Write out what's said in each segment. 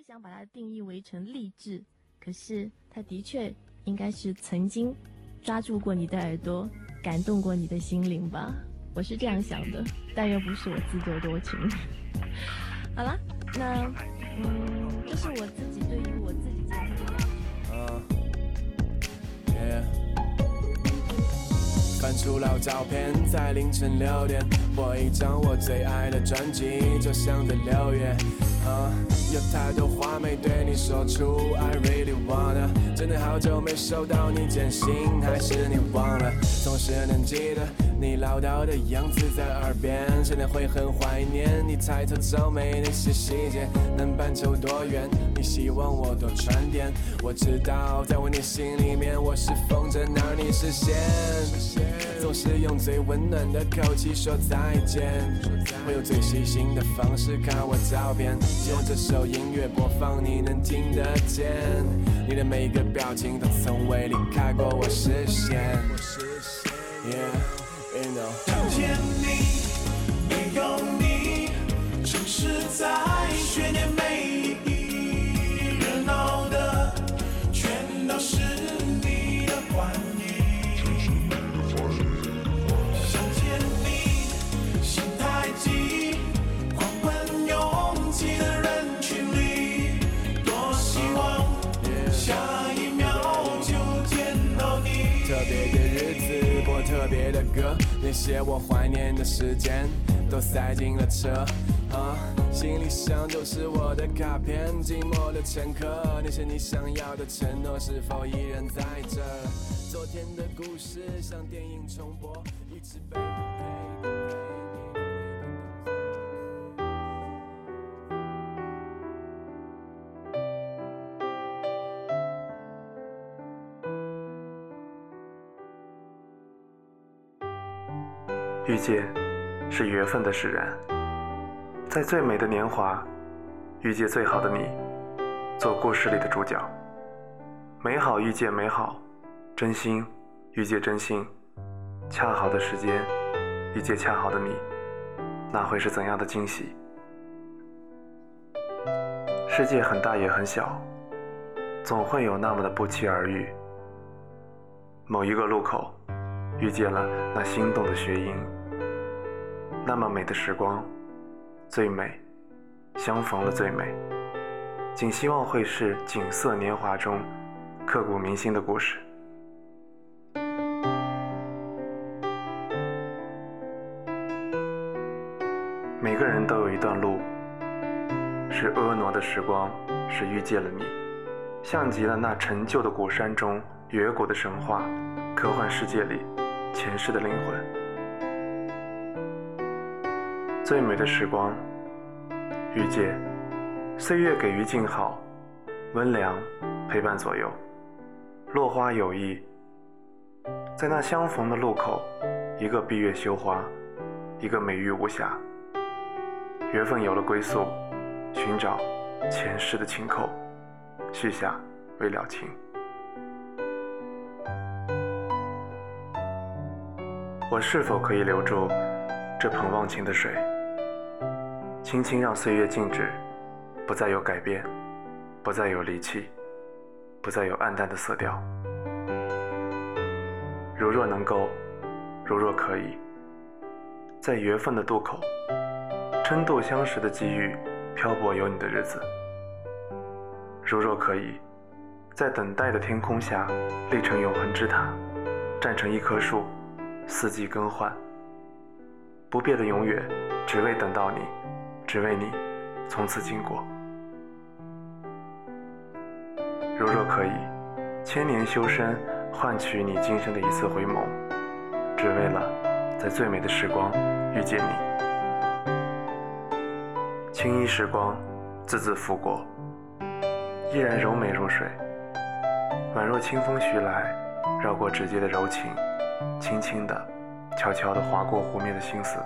不想把它定义为成励志，可是它的确应该是曾经抓住过你的耳朵，感动过你的心灵吧。我是这样想的，但又不是我自作多情。好了，那嗯，这是我自己对于我自己节目的要求。翻出老照片，在凌晨六点播一张我最爱的专辑，就像在六月。啊，有太多话没对你说出，I really wanna。真的好久没收到你简讯，还是你忘了？总是能记得你唠叨的样子在耳边，现在会很怀念你抬头皱眉那些细节。南半球多远？你希望我多穿点？我知道，在我内心里面，我是风筝，而你是线。总是用最温暖的口气说再见，会用最细心的方式看我照片。希望这首音乐播放你能听得见，你的每一个表情都从未离开过我视线。那些我怀念的时间都塞进了车。啊，行李箱都是我的卡片，寂寞的乘客，那些你想要的承诺是否依然在这？昨天的故事像电影重播，一直被不配不配。遇见是缘分的使然，在最美的年华，遇见最好的你，做故事里的主角。美好遇见美好，真心遇见真心，恰好的时间遇见恰好的你，那会是怎样的惊喜？世界很大也很小，总会有那么的不期而遇。某一个路口，遇见了那心动的雪影。那么美的时光，最美，相逢的最美。仅希望会是锦瑟年华中刻骨铭心的故事。每个人都有一段路，是婀娜的时光，是遇见了你，像极了那陈旧的古山中远古的神话，科幻世界里前世的灵魂。最美的时光，遇见，岁月给予静好，温良陪伴左右，落花有意，在那相逢的路口，一个闭月羞花，一个美玉无瑕，缘分有了归宿，寻找前世的情扣，续下未了情。我是否可以留住这捧忘情的水？轻轻让岁月静止，不再有改变，不再有离弃，不再有暗淡的色调。如若能够，如若可以，在缘分的渡口，撑渡相识的机遇，漂泊有你的日子。如若可以，在等待的天空下，立成永恒之塔，站成一棵树，四季更换，不变的永远，只为等到你。只为你从此经过。如若可以，千年修身换取你今生的一次回眸，只为了在最美的时光遇见你。青衣时光，字字拂过，依然柔美如水，宛若清风徐来，绕过指尖的柔情，轻轻的、悄悄的划过湖面的心思。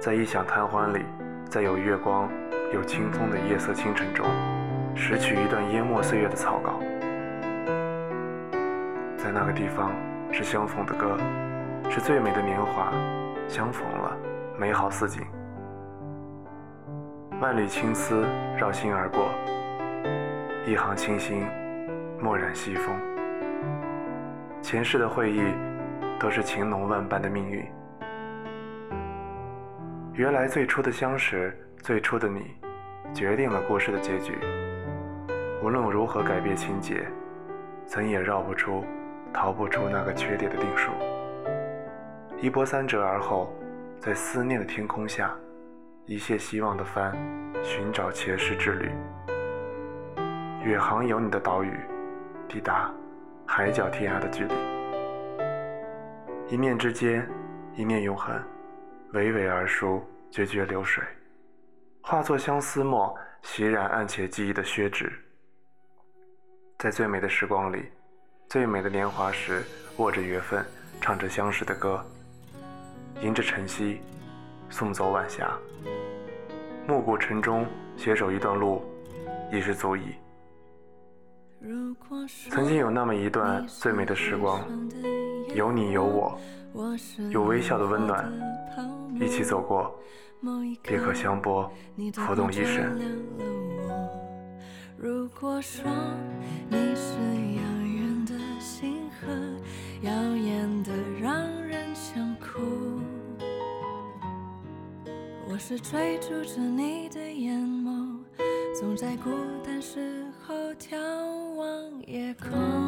在异想贪欢里，在有月光、有清风的夜色清晨中，拾取一段淹没岁月的草稿。在那个地方，是相逢的歌，是最美的年华，相逢了，美好似锦。万缕青丝绕心而过，一行清新，墨染西风。前世的会忆，都是情浓万般的命运。原来最初的相识，最初的你，决定了故事的结局。无论如何改变情节，怎也绕不出、逃不出那个缺点的定数。一波三折而后，在思念的天空下，一泻希望的帆，寻找前世之旅。远航有你的岛屿，抵达海角天涯的距离。一念之间，一念永恒。娓娓而书，决绝流水，化作相思墨，袭染暗且记忆的宣纸。在最美的时光里，最美的年华时，握着缘分，唱着相识的歌，迎着晨曦，送走晚霞。暮鼓晨钟，携手一段路，已是足矣。曾经有那么一段最美的时光，有你有我，有微笑的温暖。一起走过，别克香波，浮动一生。如果说你是遥远的星河，耀眼的让人想哭。我是追逐着你的眼眸，总在孤单时候眺望夜空。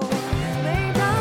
每当